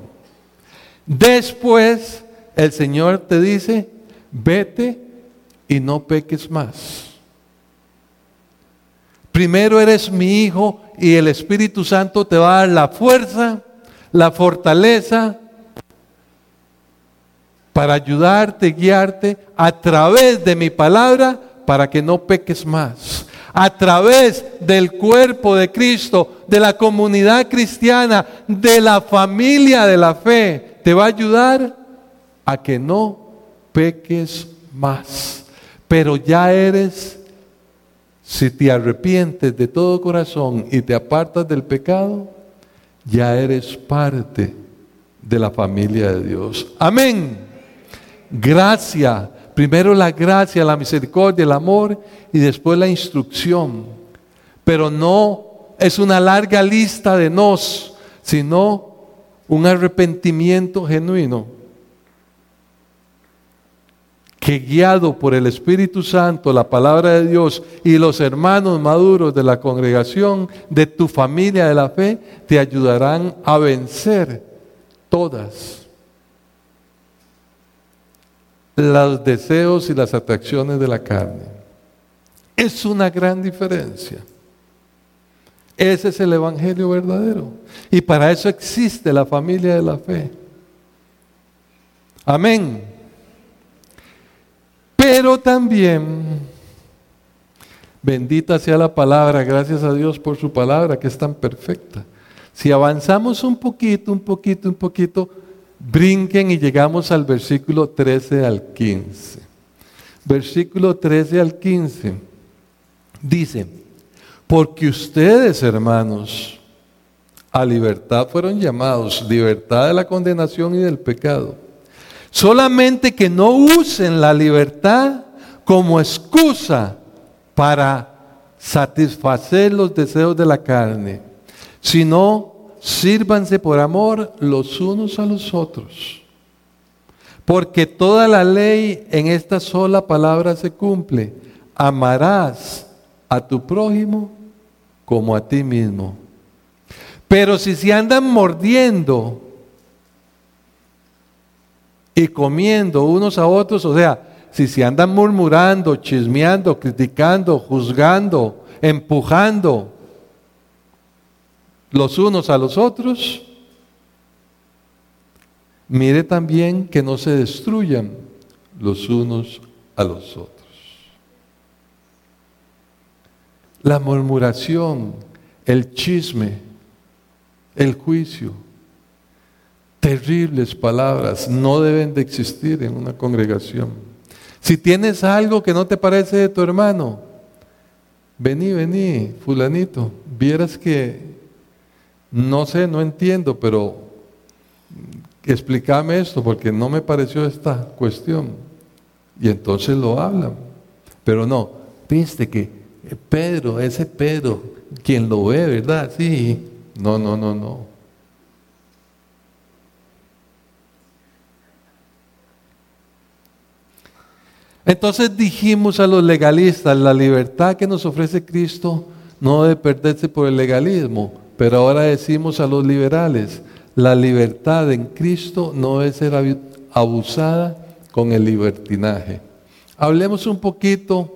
Después el Señor te dice, vete y no peques más. Primero eres mi hijo y el Espíritu Santo te va a dar la fuerza la fortaleza para ayudarte, guiarte a través de mi palabra para que no peques más. A través del cuerpo de Cristo, de la comunidad cristiana, de la familia de la fe, te va a ayudar a que no peques más. Pero ya eres, si te arrepientes de todo corazón y te apartas del pecado, ya eres parte de la familia de Dios. Amén. Gracia. Primero la gracia, la misericordia, el amor y después la instrucción. Pero no es una larga lista de nos, sino un arrepentimiento genuino que guiado por el Espíritu Santo, la palabra de Dios y los hermanos maduros de la congregación, de tu familia de la fe, te ayudarán a vencer todas los deseos y las atracciones de la carne. Es una gran diferencia. Ese es el Evangelio verdadero. Y para eso existe la familia de la fe. Amén. Pero también, bendita sea la palabra, gracias a Dios por su palabra que es tan perfecta. Si avanzamos un poquito, un poquito, un poquito, brinquen y llegamos al versículo 13 al 15. Versículo 13 al 15 dice, porque ustedes, hermanos, a libertad fueron llamados, libertad de la condenación y del pecado. Solamente que no usen la libertad como excusa para satisfacer los deseos de la carne, sino sírvanse por amor los unos a los otros. Porque toda la ley en esta sola palabra se cumple. Amarás a tu prójimo como a ti mismo. Pero si se andan mordiendo y comiendo unos a otros, o sea, si se andan murmurando, chismeando, criticando, juzgando, empujando los unos a los otros, mire también que no se destruyan los unos a los otros. La murmuración, el chisme, el juicio, terribles palabras no deben de existir en una congregación. Si tienes algo que no te parece de tu hermano, vení, vení, fulanito, vieras que, no sé, no entiendo, pero explícame esto porque no me pareció esta cuestión. Y entonces lo hablan. Pero no, viste que Pedro, ese Pedro, quien lo ve, ¿verdad? Sí. No, no, no, no. Entonces dijimos a los legalistas, la libertad que nos ofrece Cristo no debe perderse por el legalismo, pero ahora decimos a los liberales, la libertad en Cristo no debe ser abusada con el libertinaje. Hablemos un poquito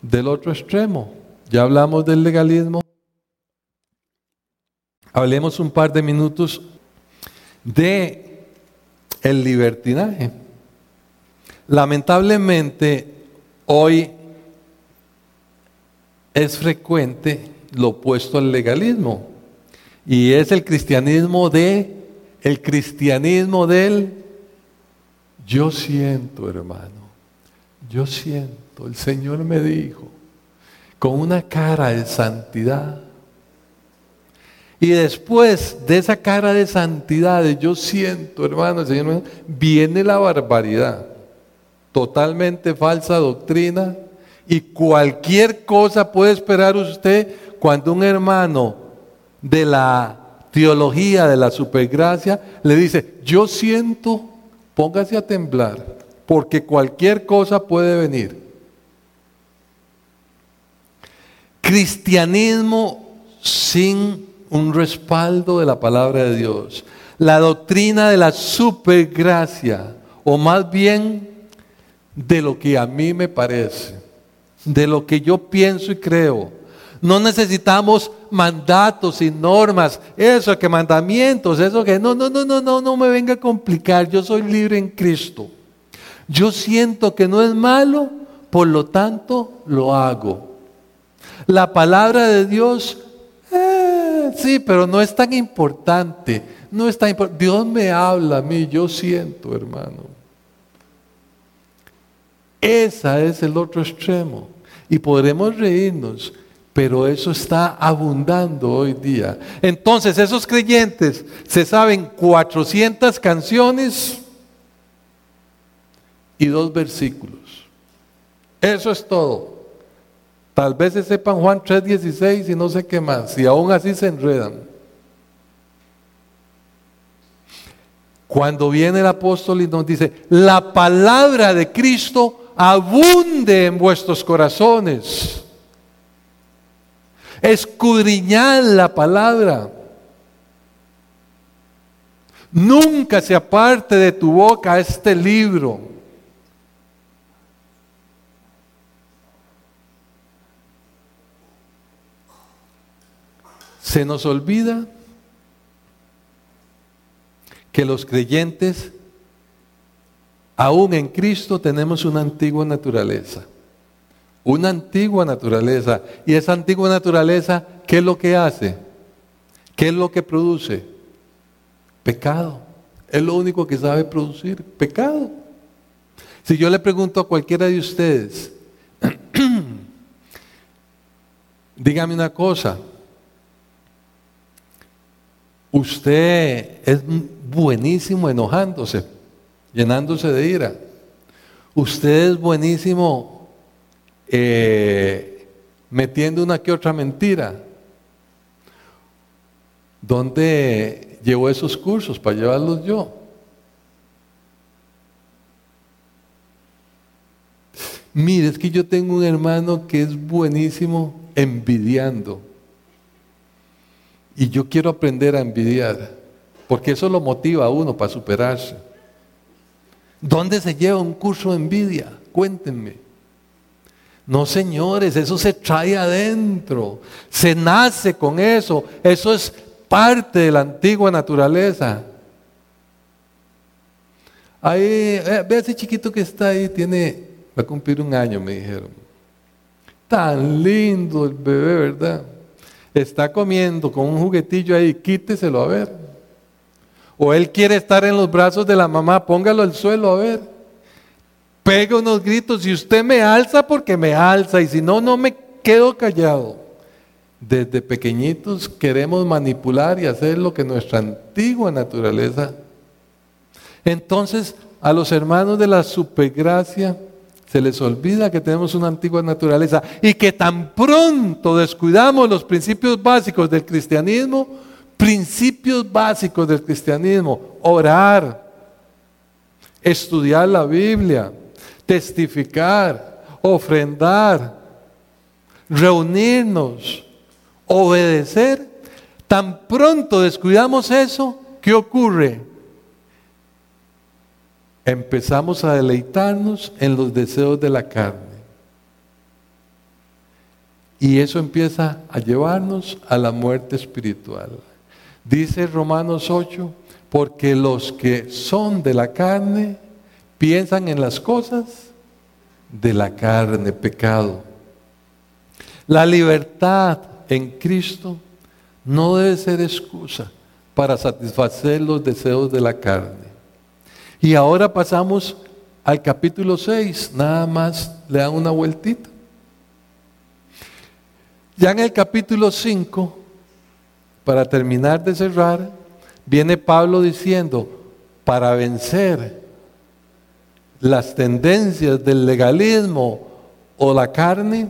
del otro extremo. Ya hablamos del legalismo. Hablemos un par de minutos de el libertinaje. Lamentablemente hoy es frecuente lo opuesto al legalismo y es el cristianismo de el cristianismo del yo siento, hermano. Yo siento el Señor me dijo, con una cara de santidad. Y después de esa cara de santidad, yo siento, hermano, el Señor viene la barbaridad, totalmente falsa doctrina, y cualquier cosa puede esperar usted cuando un hermano de la teología de la supergracia le dice, yo siento, póngase a temblar, porque cualquier cosa puede venir. cristianismo sin un respaldo de la palabra de Dios. La doctrina de la supergracia, o más bien de lo que a mí me parece, de lo que yo pienso y creo. No necesitamos mandatos y normas, eso que mandamientos, eso que no, no, no, no, no, no me venga a complicar. Yo soy libre en Cristo. Yo siento que no es malo, por lo tanto lo hago. La palabra de Dios, eh, sí, pero no es tan importante. No es tan Dios me habla a mí, yo siento, hermano. Esa es el otro extremo. Y podremos reírnos, pero eso está abundando hoy día. Entonces, esos creyentes se saben 400 canciones y dos versículos. Eso es todo. Tal vez se sepan Juan 3:16 y no sé qué más, y aún así se enredan. Cuando viene el apóstol y nos dice, la palabra de Cristo abunde en vuestros corazones. Escudriñad la palabra. Nunca se aparte de tu boca este libro. Se nos olvida que los creyentes, aún en Cristo, tenemos una antigua naturaleza. Una antigua naturaleza. Y esa antigua naturaleza, ¿qué es lo que hace? ¿Qué es lo que produce? Pecado. Es lo único que sabe producir. Pecado. Si yo le pregunto a cualquiera de ustedes, dígame una cosa, usted es buenísimo enojándose, llenándose de ira. Usted es buenísimo eh, metiendo una que otra mentira. ¿Dónde llevo esos cursos para llevarlos yo? Mire, es que yo tengo un hermano que es buenísimo envidiando. Y yo quiero aprender a envidiar, porque eso lo motiva a uno para superarse. ¿Dónde se lleva un curso de envidia? Cuéntenme. No, señores, eso se trae adentro. Se nace con eso. Eso es parte de la antigua naturaleza. Ahí, eh, ve ese chiquito que está ahí, tiene, va a cumplir un año, me dijeron. Tan lindo el bebé, ¿verdad? Está comiendo con un juguetillo ahí, quíteselo a ver. O él quiere estar en los brazos de la mamá, póngalo al suelo a ver. Pega unos gritos y usted me alza porque me alza y si no, no me quedo callado. Desde pequeñitos queremos manipular y hacer lo que nuestra antigua naturaleza. Entonces, a los hermanos de la supergracia se les olvida que tenemos una antigua naturaleza y que tan pronto descuidamos los principios básicos del cristianismo, principios básicos del cristianismo, orar, estudiar la Biblia, testificar, ofrendar, reunirnos, obedecer, tan pronto descuidamos eso, ¿qué ocurre? Empezamos a deleitarnos en los deseos de la carne. Y eso empieza a llevarnos a la muerte espiritual. Dice Romanos 8, porque los que son de la carne piensan en las cosas de la carne, pecado. La libertad en Cristo no debe ser excusa para satisfacer los deseos de la carne. Y ahora pasamos al capítulo 6, nada más le dan una vueltita. Ya en el capítulo 5, para terminar de cerrar, viene Pablo diciendo, para vencer las tendencias del legalismo o la carne,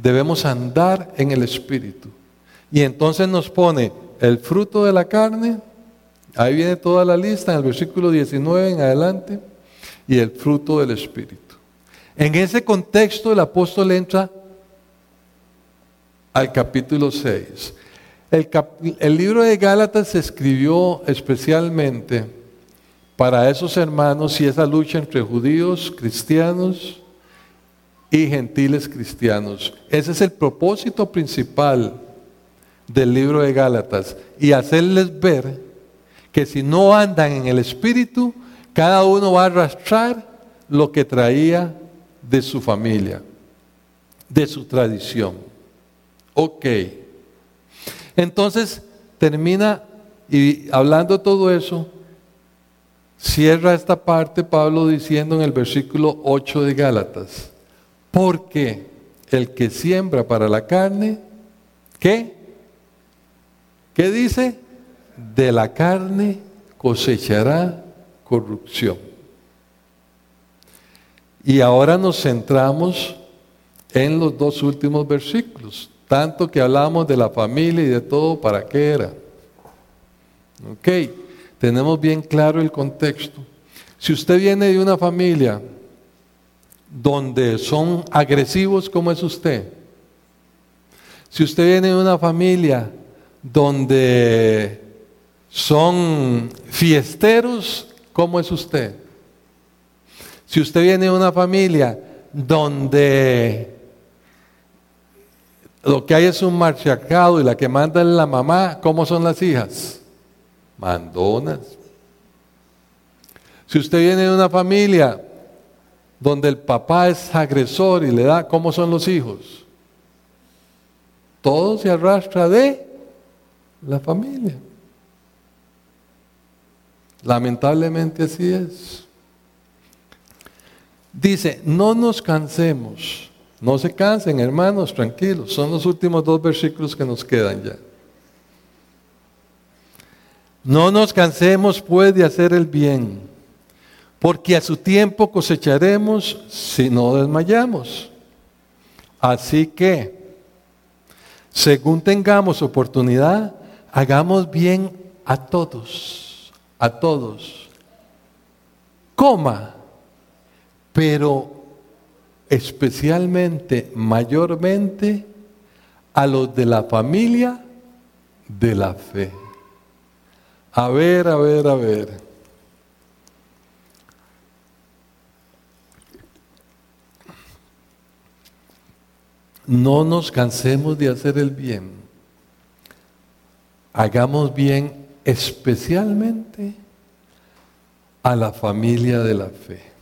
debemos andar en el Espíritu. Y entonces nos pone el fruto de la carne, ahí viene toda la lista, en el versículo 19 en adelante, y el fruto del Espíritu. En ese contexto el apóstol entra al capítulo 6. El, libro de Gálatas se escribió especialmente para esos hermanos y esa lucha entre judíos, cristianos, y gentiles cristianos. Ese es el propósito principal del libro de Gálatas y hacerles ver que si no andan en el Espíritu, cada uno va a arrastrar lo que traía de su familia, de su tradición. Ok. Entonces termina y hablando todo eso, cierra esta parte Pablo diciendo en el versículo 8 de Gálatas, porque el que siembra para la carne, ¿qué? ¿Qué dice? De la carne cosechará corrupción. Y ahora nos centramos en los dos últimos versículos, tanto que hablamos de la familia y de todo, ¿para qué era? Ok, tenemos bien claro el contexto. Si usted viene de una familia donde son agresivos como es usted, si usted viene de una familia donde son fiesteros, ¿cómo es usted? Si usted viene de una familia donde lo que hay es un marchacado y la que manda es la mamá, ¿cómo son las hijas? Mandonas. Si usted viene de una familia donde el papá es agresor y le da, ¿cómo son los hijos? Todo se arrastra de la familia. Lamentablemente así es. Dice, no nos cansemos. No se cansen, hermanos, tranquilos. Son los últimos dos versículos que nos quedan ya. No nos cansemos pues de hacer el bien, porque a su tiempo cosecharemos si no desmayamos. Así que, según tengamos oportunidad, hagamos bien a todos, a todos. Coma, pero especialmente, mayormente, a los de la familia de la fe. A ver, a ver, a ver. No nos cansemos de hacer el bien. Hagamos bien especialmente a la familia de la fe.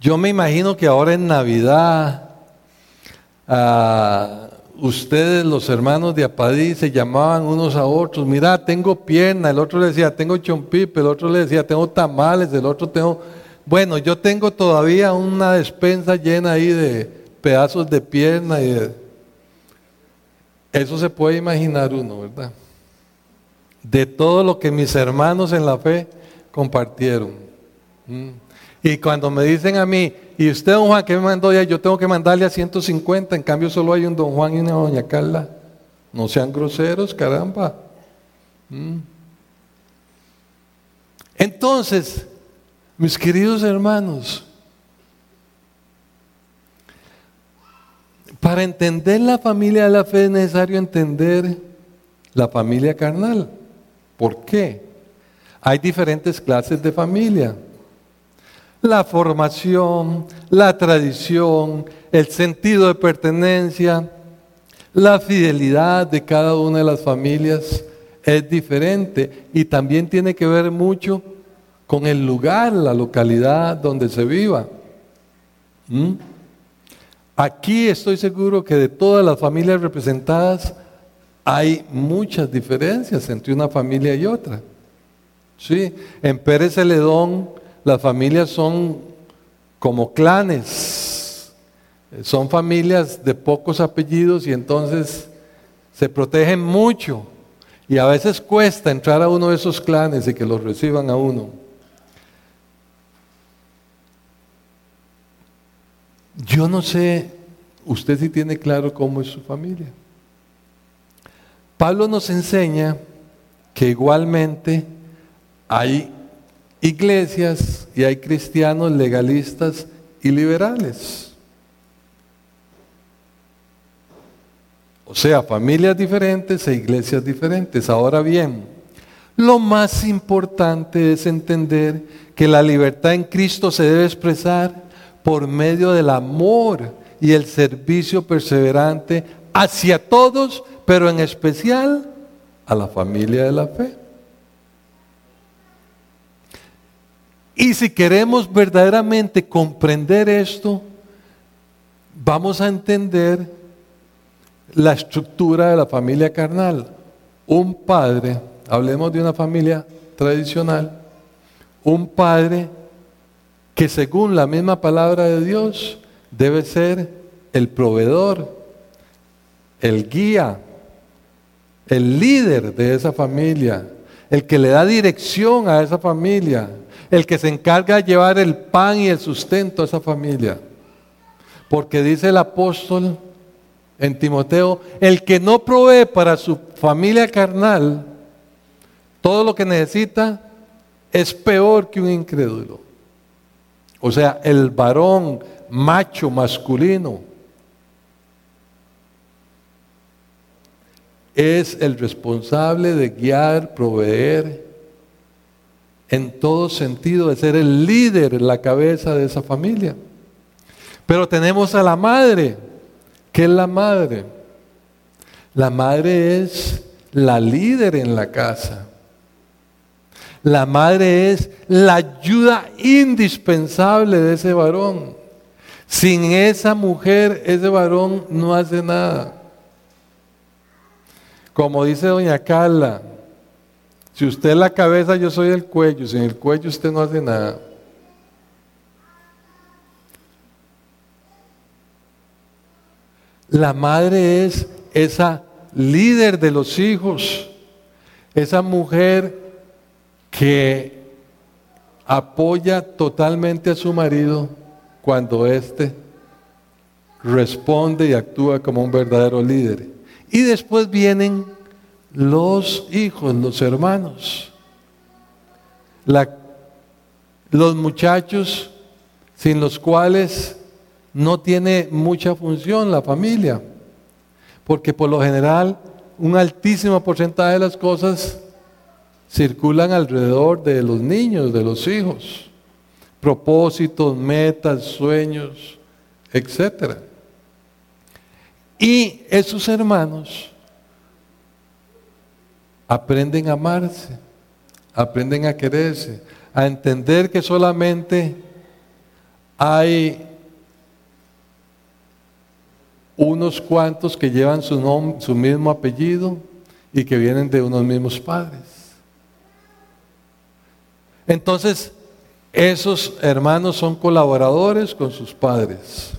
Yo me imagino que ahora en Navidad ah, ustedes, los hermanos de Apadí, se llamaban unos a otros, mira, tengo pierna, el otro le decía, tengo chompipe, el otro le decía, tengo tamales, el otro tengo... Bueno, yo tengo todavía una despensa llena ahí de pedazos de pierna y Eso se puede imaginar uno, ¿verdad? De todo lo que mis hermanos en la fe compartieron. Mm. Y cuando me dicen a mí, ¿y usted, don Juan, qué me mandó ya? Yo tengo que mandarle a 150, en cambio solo hay un don Juan y una doña Carla. No sean groseros, caramba. Mm. Entonces, mis queridos hermanos, para entender la familia de la fe es necesario entender la familia carnal. ¿Por qué? Hay diferentes clases de familia la formación, la tradición, el sentido de pertenencia, la fidelidad de cada una de las familias es diferente y también tiene que ver mucho con el lugar, la localidad donde se viva. ¿Mm? Aquí estoy seguro que de todas las familias representadas hay muchas diferencias entre una familia y otra. ¿Sí? En Pérez Celedón las familias son como clanes, son familias de pocos apellidos y entonces se protegen mucho. Y a veces cuesta entrar a uno de esos clanes y que los reciban a uno. Yo no sé, usted si tiene claro cómo es su familia. Pablo nos enseña que igualmente hay iglesias y hay cristianos legalistas y liberales. O sea, familias diferentes e iglesias diferentes. Ahora bien, lo más importante es entender que la libertad en Cristo se debe expresar por medio del amor y el servicio perseverante hacia todos, pero en especial a la familia de la fe. Y si queremos verdaderamente comprender esto, vamos a entender la estructura de la familia carnal. Un padre, hablemos de una familia tradicional, un padre que según la misma palabra de Dios debe ser el proveedor, el guía, el líder de esa familia, el que le da dirección a esa familia, el que se encarga de llevar el pan y el sustento a esa familia. Porque dice el apóstol en Timoteo, el que no provee para su familia carnal, todo lo que necesita es peor que un incrédulo. O sea, el varón macho, masculino, es el responsable de guiar, proveer, en todo sentido, de ser el líder, la cabeza de esa familia. Pero tenemos a la madre. ¿Qué es la madre? La madre es la líder en la casa. La madre es la ayuda indispensable de ese varón. Sin esa mujer, ese varón no hace nada. Como dice doña Carla, si usted es la cabeza, yo soy el cuello. Sin el cuello usted no hace nada. La madre es esa líder de los hijos, esa mujer que apoya totalmente a su marido cuando éste responde y actúa como un verdadero líder. Y después vienen los hijos, los hermanos, los muchachos sin los cuales no tiene mucha función la familia, porque por lo general un altísimo porcentaje de las cosas circulan alrededor de los niños, de los hijos, propósitos, metas, sueños, etc. Y esos hermanos aprenden a amarse, aprenden a quererse, a entender que solamente hay unos cuantos que llevan su, su mismo apellido y que vienen de unos mismos padres. Entonces, esos hermanos son colaboradores con sus padres.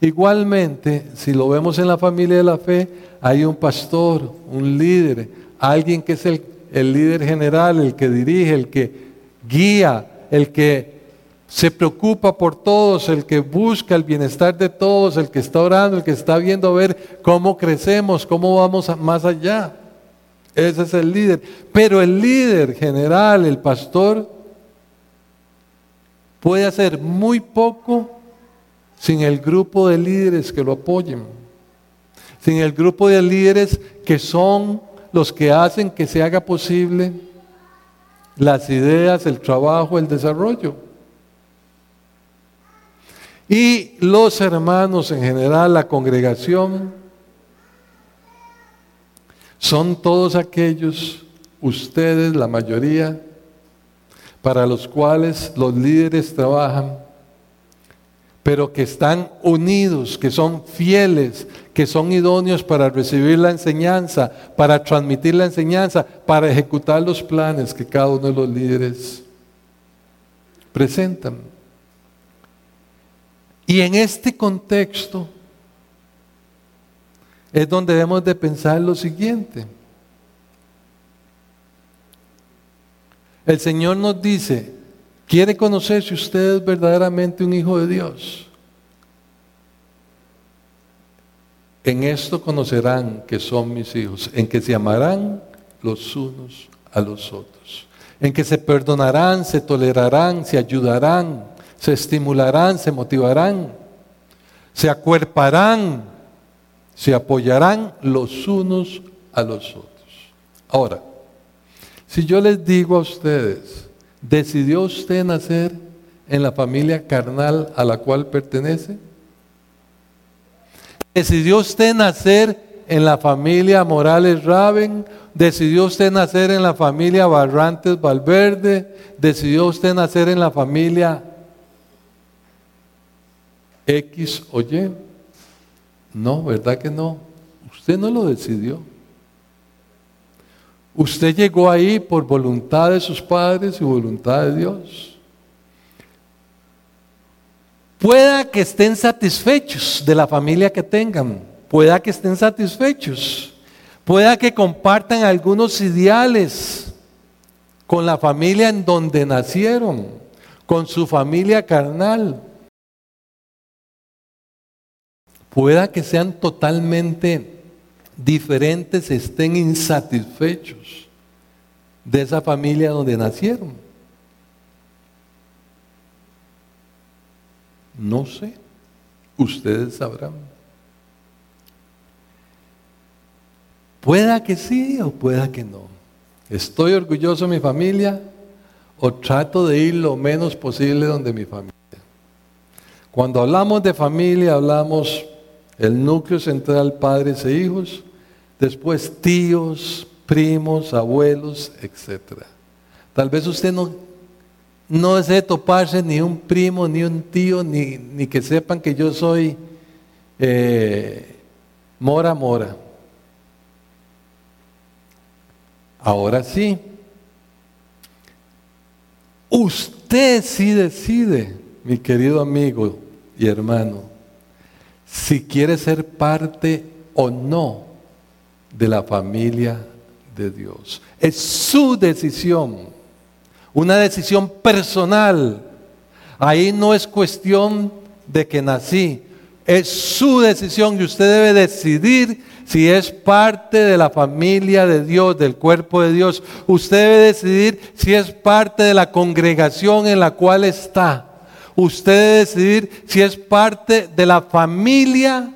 Igualmente, si lo vemos en la familia de la fe, hay un pastor, un líder, alguien que es el, el líder general, el que dirige, el que guía, el que se preocupa por todos, el que busca el bienestar de todos, el que está orando, el que está viendo a ver cómo crecemos, cómo vamos más allá. Ese es el líder. Pero el líder general, el pastor, puede hacer muy poco sin el grupo de líderes que lo apoyen, sin el grupo de líderes que son los que hacen que se haga posible las ideas, el trabajo, el desarrollo. Y los hermanos en general, la congregación, son todos aquellos, ustedes, la mayoría, para los cuales los líderes trabajan pero que están unidos, que son fieles, que son idóneos para recibir la enseñanza, para transmitir la enseñanza, para ejecutar los planes que cada uno de los líderes presentan. Y en este contexto es donde debemos de pensar lo siguiente. El Señor nos dice, ¿Quiere conocer si usted es verdaderamente un hijo de Dios? En esto conocerán que son mis hijos, en que se amarán los unos a los otros, en que se perdonarán, se tolerarán, se ayudarán, se estimularán, se motivarán, se acuerparán, se apoyarán los unos a los otros. Ahora, si yo les digo a ustedes, ¿Decidió usted nacer en la familia carnal a la cual pertenece? ¿Decidió usted nacer en la familia Morales Raven? ¿Decidió usted nacer en la familia Barrantes Valverde? ¿Decidió usted nacer en la familia X o Y? No, ¿verdad que no? Usted no lo decidió. Usted llegó ahí por voluntad de sus padres y voluntad de Dios. Pueda que estén satisfechos de la familia que tengan, pueda que estén satisfechos, pueda que compartan algunos ideales con la familia en donde nacieron, con su familia carnal. Pueda que sean totalmente diferentes estén insatisfechos. de esa familia donde nacieron? No sé, ustedes sabrán. Pueda que sí o pueda que no. ¿Estoy orgulloso de mi familia o trato de ir lo menos posible donde mi familia? Cuando hablamos de familia, hablamos el núcleo central, padres e hijos, después tíos, primos, abuelos, etc. Tal vez usted no, no desee toparse ni un primo, ni un tío, ni, ni que sepan que yo soy eh, mora mora. Ahora sí, usted sí decide, mi querido amigo y hermano, si quiere ser parte o no de la familia de Dios. Es su decisión, una decisión personal. Ahí no es cuestión de que nací, es su decisión y usted debe decidir si es parte de la familia de Dios, del cuerpo de Dios. Usted debe decidir si es parte de la congregación en la cual está. Usted debe decidir si es parte de la familia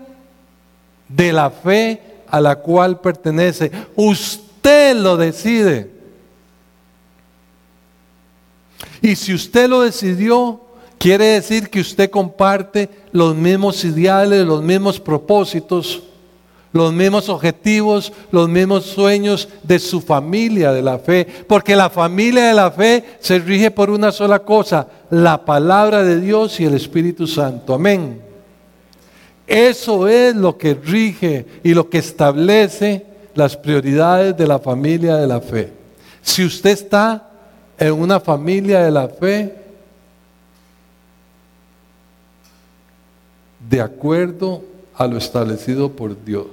de la fe a la cual pertenece. Usted lo decide. Y si usted lo decidió, quiere decir que usted comparte los mismos ideales, los mismos propósitos los mismos objetivos, los mismos sueños de su familia de la fe, porque la familia de la fe se rige por una sola cosa, la palabra de Dios y el Espíritu Santo. Amén. Eso es lo que rige y lo que establece las prioridades de la familia de la fe. Si usted está en una familia de la fe, de acuerdo a lo establecido por Dios.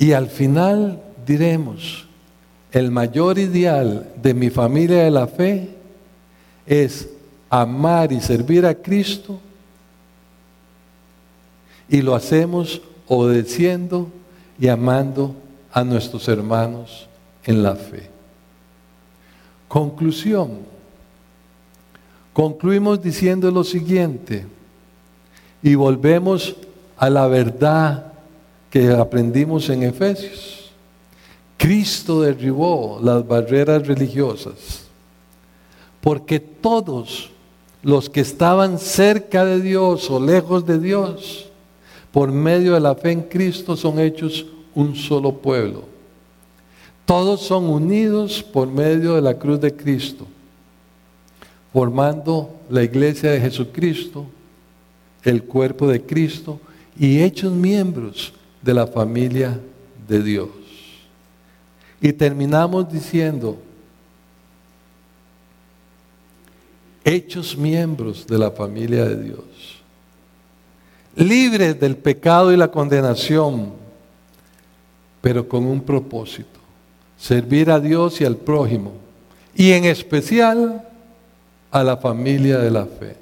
Y al final diremos, el mayor ideal de mi familia de la fe es amar y servir a Cristo y lo hacemos obedeciendo y amando a nuestros hermanos en la fe. Conclusión. Concluimos diciendo lo siguiente y volvemos a la verdad que aprendimos en Efesios. Cristo derribó las barreras religiosas porque todos los que estaban cerca de Dios o lejos de Dios, por medio de la fe en Cristo, son hechos un solo pueblo. Todos son unidos por medio de la cruz de Cristo formando la iglesia de Jesucristo, el cuerpo de Cristo y hechos miembros de la familia de Dios. Y terminamos diciendo, hechos miembros de la familia de Dios, libres del pecado y la condenación, pero con un propósito, servir a Dios y al prójimo, y en especial a la familia de la fe.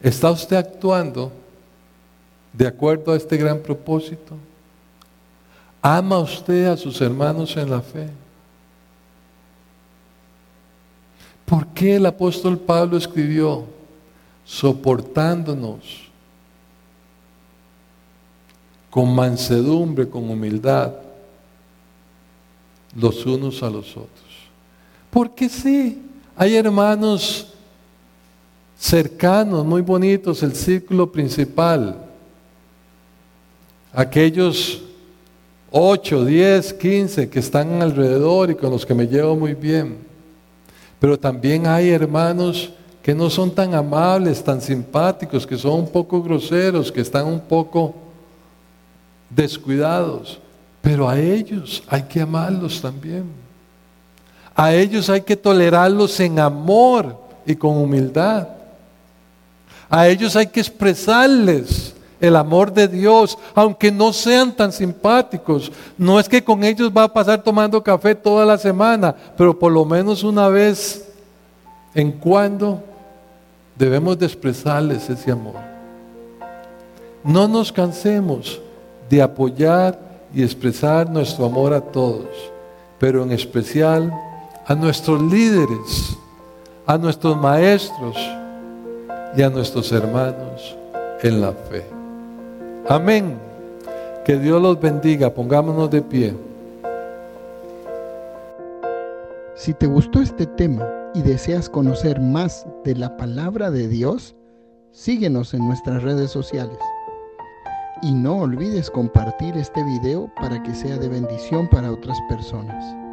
¿Está usted actuando de acuerdo a este gran propósito? ¿Ama usted a sus hermanos en la fe? ¿Por qué el apóstol Pablo escribió soportándonos con mansedumbre, con humildad, los unos a los otros? Porque sí, hay hermanos cercanos, muy bonitos, el círculo principal. Aquellos 8, 10, 15 que están alrededor y con los que me llevo muy bien. Pero también hay hermanos que no son tan amables, tan simpáticos, que son un poco groseros, que están un poco descuidados. Pero a ellos hay que amarlos también. A ellos hay que tolerarlos en amor y con humildad. A ellos hay que expresarles el amor de Dios, aunque no sean tan simpáticos. No es que con ellos va a pasar tomando café toda la semana, pero por lo menos una vez en cuando debemos de expresarles ese amor. no nos cansemos de apoyar y expresar nuestro amor a todos, pero en especial a nuestros líderes, a nuestros maestros y a nuestros hermanos en la fe. Amén. Que Dios los bendiga. Pongámonos de pie. Si te gustó este tema y deseas conocer más de la palabra de Dios, síguenos en nuestras redes sociales. Y no olvides compartir este video para que sea de bendición para otras personas.